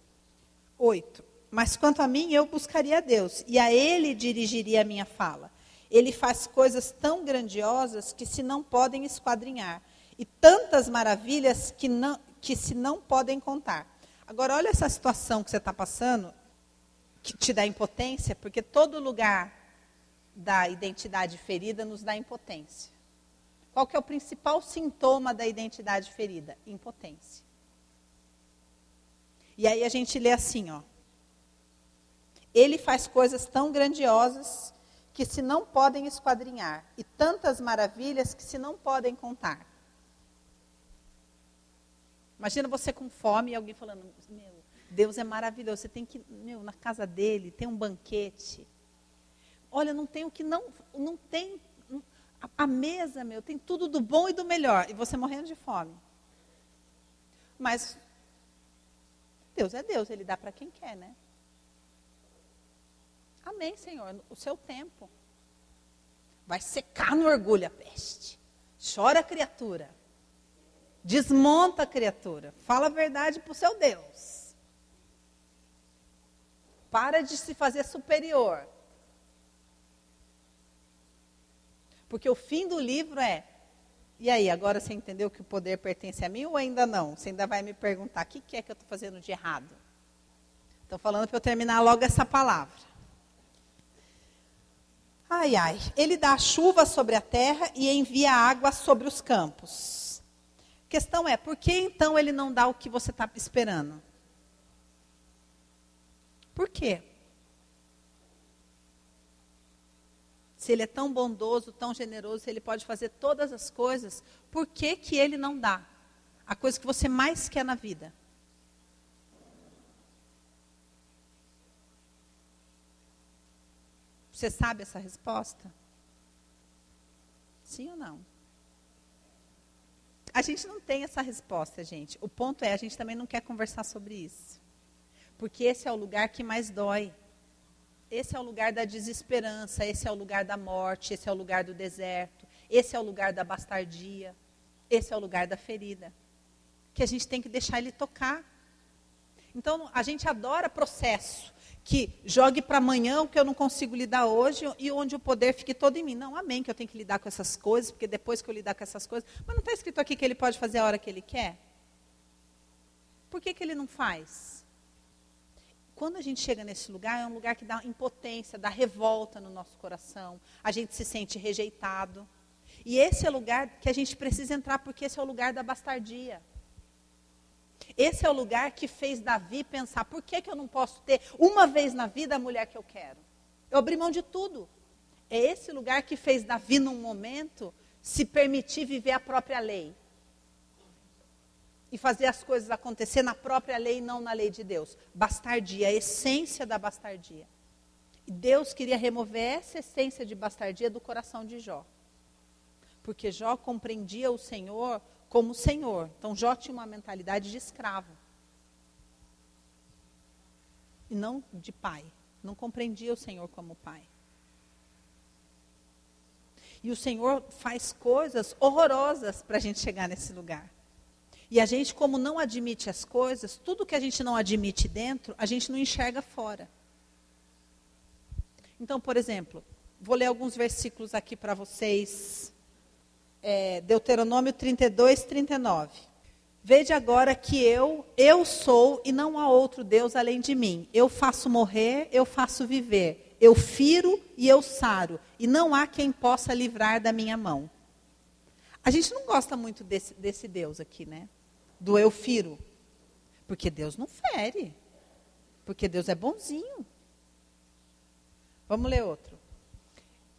Oito. Mas quanto a mim, eu buscaria a Deus, e a Ele dirigiria a minha fala. Ele faz coisas tão grandiosas que se não podem esquadrinhar, e tantas maravilhas que, não, que se não podem contar. Agora, olha essa situação que você está passando, que te dá impotência, porque todo lugar da identidade ferida nos dá impotência. Qual que é o principal sintoma da identidade ferida? Impotência. E aí a gente lê assim, ó. Ele faz coisas tão grandiosas que se não podem esquadrinhar, e tantas maravilhas que se não podem contar. Imagina você com fome e alguém falando: Meu, Deus é maravilhoso, você tem que, meu, na casa dele, tem um banquete. Olha, não tem o que não, não tem a, mesa, meu, tem tudo do bom e do melhor. E você morrendo de fome. Mas Deus é Deus, Ele dá para quem quer, né? Amém, Senhor. O seu tempo. Vai secar no orgulho a peste. Chora, criatura. Desmonta a criatura. Fala a verdade para o seu Deus. Para de se fazer superior. Porque o fim do livro é: e aí, agora você entendeu que o poder pertence a mim ou ainda não? Você ainda vai me perguntar: o que, que é que eu estou fazendo de errado? Estou falando para eu terminar logo essa palavra. Ai, ai. Ele dá chuva sobre a terra e envia água sobre os campos. Questão é: por que então ele não dá o que você está esperando? Por quê? Se ele é tão bondoso, tão generoso, se ele pode fazer todas as coisas, por que, que ele não dá a coisa que você mais quer na vida? Você sabe essa resposta? Sim ou não? A gente não tem essa resposta, gente. O ponto é, a gente também não quer conversar sobre isso. Porque esse é o lugar que mais dói. Esse é o lugar da desesperança, esse é o lugar da morte, esse é o lugar do deserto, esse é o lugar da bastardia, esse é o lugar da ferida. Que a gente tem que deixar ele tocar. Então, a gente adora processo que jogue para amanhã o que eu não consigo lidar hoje e onde o poder fique todo em mim. Não, amém, que eu tenho que lidar com essas coisas, porque depois que eu lidar com essas coisas. Mas não está escrito aqui que ele pode fazer a hora que ele quer? Por que, que ele não faz? Quando a gente chega nesse lugar, é um lugar que dá impotência, dá revolta no nosso coração. A gente se sente rejeitado. E esse é o lugar que a gente precisa entrar, porque esse é o lugar da bastardia. Esse é o lugar que fez Davi pensar: por que, que eu não posso ter uma vez na vida a mulher que eu quero? Eu abri mão de tudo. É esse lugar que fez Davi, num momento, se permitir viver a própria lei e fazer as coisas acontecer na própria lei e não na lei de Deus. Bastardia, a essência da bastardia. E Deus queria remover essa essência de bastardia do coração de Jó. Porque Jó compreendia o Senhor como Senhor. Então Jó tinha uma mentalidade de escravo. E não de pai. Não compreendia o Senhor como pai. E o Senhor faz coisas horrorosas para a gente chegar nesse lugar. E a gente, como não admite as coisas, tudo que a gente não admite dentro, a gente não enxerga fora. Então, por exemplo, vou ler alguns versículos aqui para vocês. É, Deuteronômio 32, 39. Vede agora que eu, eu sou e não há outro Deus além de mim. Eu faço morrer, eu faço viver. Eu firo e eu saro, e não há quem possa livrar da minha mão. A gente não gosta muito desse, desse Deus aqui, né? Do eu firo. Porque Deus não fere. Porque Deus é bonzinho. Vamos ler outro.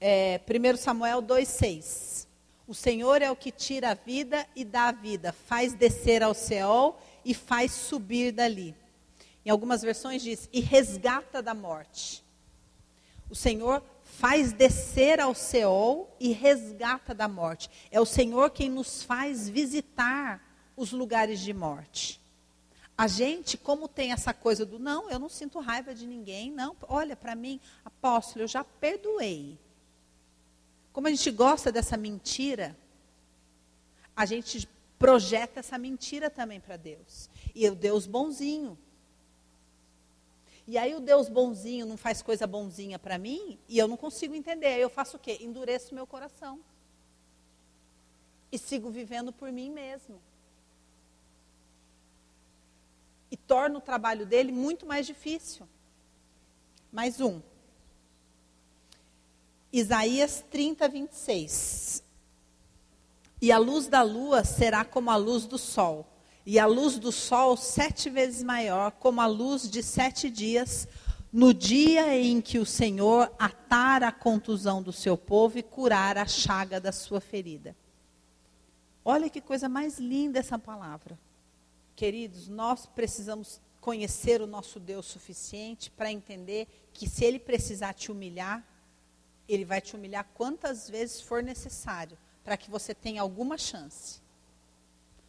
É, 1 Samuel 2,6. O Senhor é o que tira a vida e dá a vida, faz descer ao céu e faz subir dali. Em algumas versões diz, e resgata da morte. O Senhor faz descer ao céu e resgata da morte. É o Senhor quem nos faz visitar os lugares de morte. A gente, como tem essa coisa do não, eu não sinto raiva de ninguém, não. Olha, para mim, apóstolo, eu já perdoei. Como a gente gosta dessa mentira, a gente projeta essa mentira também para Deus. E o Deus bonzinho. E aí o Deus bonzinho não faz coisa bonzinha para mim e eu não consigo entender. Aí eu faço o quê? Endureço meu coração. E sigo vivendo por mim mesmo. E torno o trabalho dele muito mais difícil. Mais um. Isaías 30, 26. E a luz da lua será como a luz do sol, e a luz do sol sete vezes maior, como a luz de sete dias, no dia em que o Senhor atar a contusão do seu povo e curar a chaga da sua ferida. Olha que coisa mais linda essa palavra. Queridos, nós precisamos conhecer o nosso Deus suficiente para entender que se ele precisar te humilhar, ele vai te humilhar quantas vezes for necessário para que você tenha alguma chance.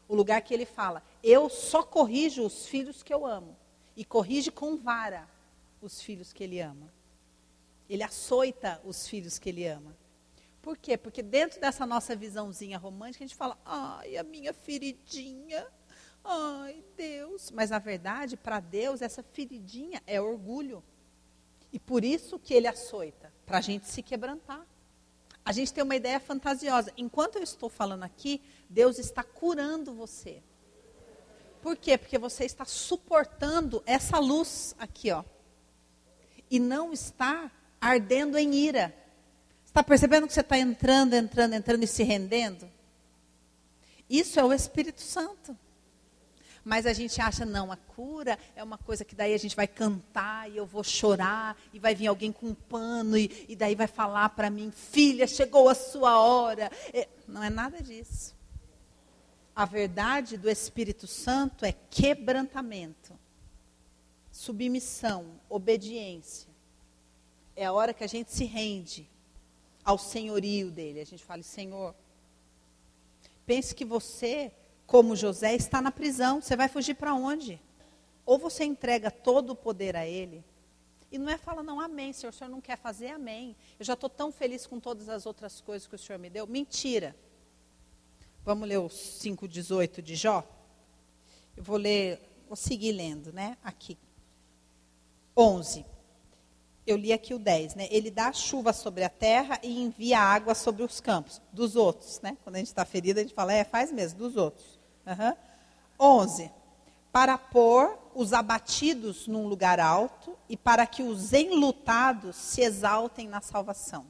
O lugar que ele fala: Eu só corrijo os filhos que eu amo. E corrige com vara os filhos que ele ama. Ele açoita os filhos que ele ama. Por quê? Porque dentro dessa nossa visãozinha romântica, a gente fala: Ai, a minha feridinha. Ai, Deus. Mas na verdade, para Deus, essa feridinha é orgulho. E por isso que ele açoita, para a gente se quebrantar. A gente tem uma ideia fantasiosa. Enquanto eu estou falando aqui, Deus está curando você. Por quê? Porque você está suportando essa luz aqui, ó. E não está ardendo em ira. Está percebendo que você está entrando, entrando, entrando e se rendendo? Isso é o Espírito Santo. Mas a gente acha, não, a cura é uma coisa que daí a gente vai cantar e eu vou chorar e vai vir alguém com um pano e, e daí vai falar para mim, filha, chegou a sua hora. É, não é nada disso. A verdade do Espírito Santo é quebrantamento, submissão, obediência. É a hora que a gente se rende ao senhorio dele. A gente fala, Senhor, pense que você como José, está na prisão. Você vai fugir para onde? Ou você entrega todo o poder a ele. E não é fala, não, amém, senhor, o senhor não quer fazer, amém. Eu já estou tão feliz com todas as outras coisas que o senhor me deu. Mentira. Vamos ler o 5,18 de Jó? Eu vou ler, vou seguir lendo, né? Aqui. 11 eu li aqui o 10, né? Ele dá chuva sobre a terra e envia água sobre os campos. Dos outros, né? Quando a gente está ferido, a gente fala, é, faz mesmo, dos outros. Uhum. 11. Para pôr os abatidos num lugar alto e para que os enlutados se exaltem na salvação.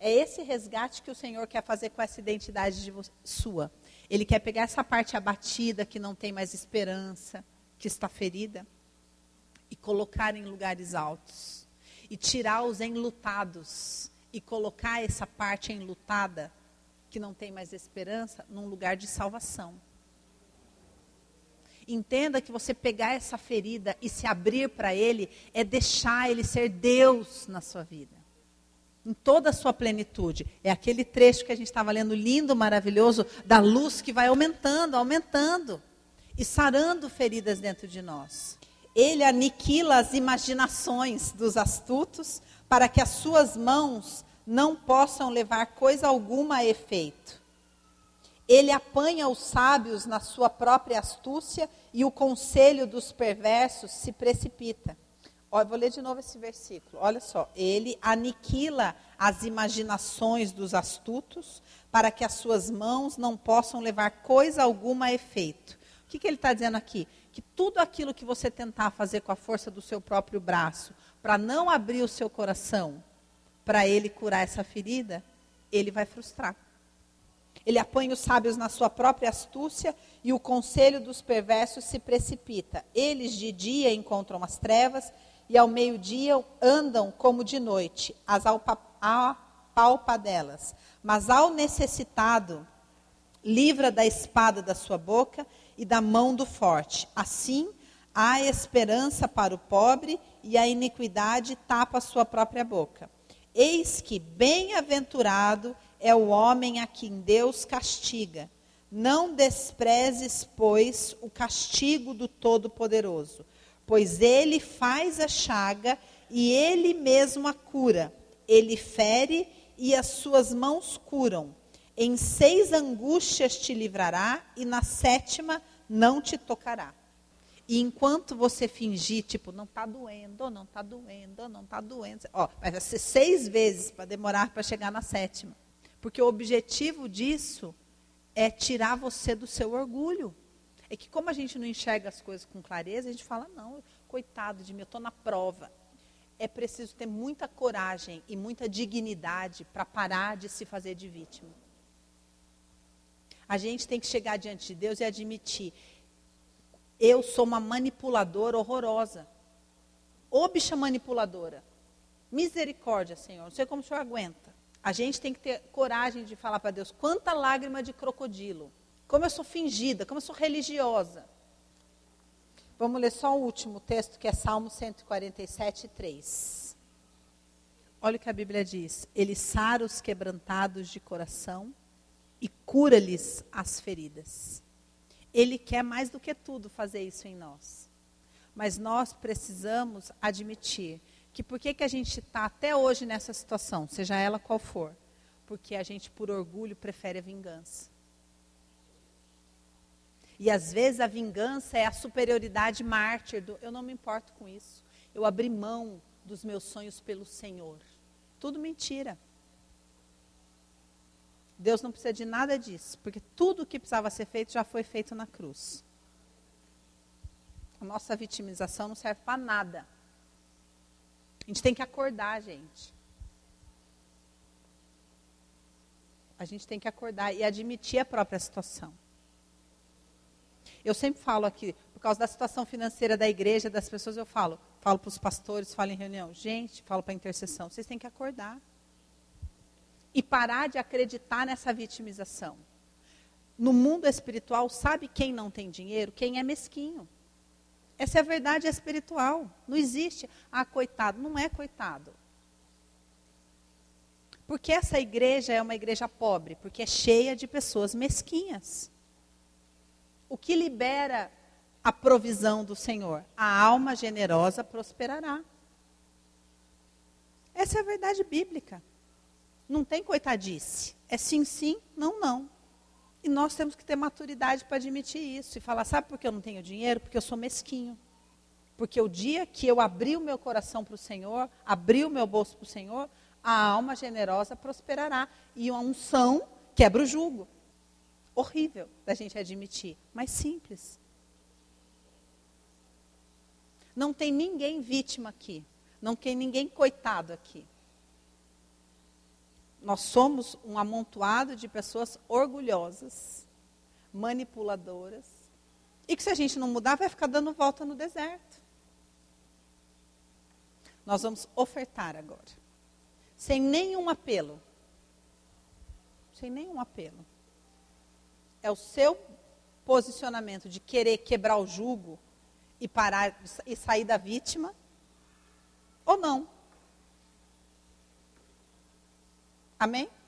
É esse resgate que o Senhor quer fazer com essa identidade de sua. Ele quer pegar essa parte abatida, que não tem mais esperança, que está ferida e colocar em lugares altos. E tirar os enlutados e colocar essa parte enlutada, que não tem mais esperança, num lugar de salvação. Entenda que você pegar essa ferida e se abrir para Ele é deixar Ele ser Deus na sua vida. Em toda a sua plenitude. É aquele trecho que a gente estava lendo, lindo, maravilhoso, da luz que vai aumentando, aumentando e sarando feridas dentro de nós. Ele aniquila as imaginações dos astutos para que as suas mãos não possam levar coisa alguma a efeito. Ele apanha os sábios na sua própria astúcia e o conselho dos perversos se precipita. Ó, vou ler de novo esse versículo. Olha só. Ele aniquila as imaginações dos astutos, para que as suas mãos não possam levar coisa alguma a efeito. O que, que ele está dizendo aqui? Que tudo aquilo que você tentar fazer com a força do seu próprio braço, para não abrir o seu coração, para ele curar essa ferida, ele vai frustrar. Ele apanha os sábios na sua própria astúcia e o conselho dos perversos se precipita. Eles de dia encontram as trevas e ao meio-dia andam como de noite, as delas. Mas ao necessitado, livra da espada da sua boca e da mão do forte. Assim, há esperança para o pobre e a iniquidade tapa a sua própria boca. Eis que bem-aventurado é o homem a quem Deus castiga. Não desprezes, pois, o castigo do Todo-Poderoso pois ele faz a chaga e ele mesmo a cura. Ele fere e as suas mãos curam. Em seis angústias te livrará e na sétima não te tocará. E enquanto você fingir, tipo, não está doendo, não está doendo, não está doendo, ó, vai ser seis vezes para demorar para chegar na sétima. Porque o objetivo disso é tirar você do seu orgulho. É que como a gente não enxerga as coisas com clareza, a gente fala, não, coitado de mim, eu estou na prova. É preciso ter muita coragem e muita dignidade para parar de se fazer de vítima. A gente tem que chegar diante de Deus e admitir: eu sou uma manipuladora horrorosa. Ô bicha manipuladora. Misericórdia, Senhor. Não sei como o Senhor aguenta. A gente tem que ter coragem de falar para Deus: quanta lágrima de crocodilo. Como eu sou fingida, como eu sou religiosa. Vamos ler só o último texto, que é Salmo 147, 3. Olha o que a Bíblia diz. Ele sara os quebrantados de coração e cura-lhes as feridas. Ele quer mais do que tudo fazer isso em nós. Mas nós precisamos admitir que por que, que a gente está até hoje nessa situação, seja ela qual for? Porque a gente, por orgulho, prefere a vingança. E às vezes a vingança é a superioridade mártir do eu não me importo com isso. Eu abri mão dos meus sonhos pelo Senhor. Tudo mentira. Deus não precisa de nada disso, porque tudo o que precisava ser feito já foi feito na cruz. A nossa vitimização não serve para nada. A gente tem que acordar, gente. A gente tem que acordar e admitir a própria situação. Eu sempre falo aqui, por causa da situação financeira da igreja, das pessoas, eu falo, falo para os pastores, falo em reunião, gente, falo para a intercessão, vocês têm que acordar. E parar de acreditar nessa vitimização. No mundo espiritual, sabe quem não tem dinheiro? Quem é mesquinho. Essa é a verdade espiritual. Não existe, ah, coitado. Não é coitado. Porque essa igreja é uma igreja pobre? Porque é cheia de pessoas mesquinhas o que libera a provisão do Senhor? A alma generosa prosperará. Essa é a verdade bíblica. Não tem coitadice. É sim, sim, não, não. E nós temos que ter maturidade para admitir isso e falar: sabe por que eu não tenho dinheiro? Porque eu sou mesquinho. Porque o dia que eu abri o meu coração para o Senhor, abri o meu bolso para o Senhor, a alma generosa prosperará. E a unção quebra o jugo horrível da gente admitir, mas simples. Não tem ninguém vítima aqui. Não tem ninguém coitado aqui. Nós somos um amontoado de pessoas orgulhosas, manipuladoras, e que se a gente não mudar, vai ficar dando volta no deserto. Nós vamos ofertar agora, sem nenhum apelo. Sem nenhum apelo é o seu posicionamento de querer quebrar o jugo e parar e sair da vítima ou não? Amém?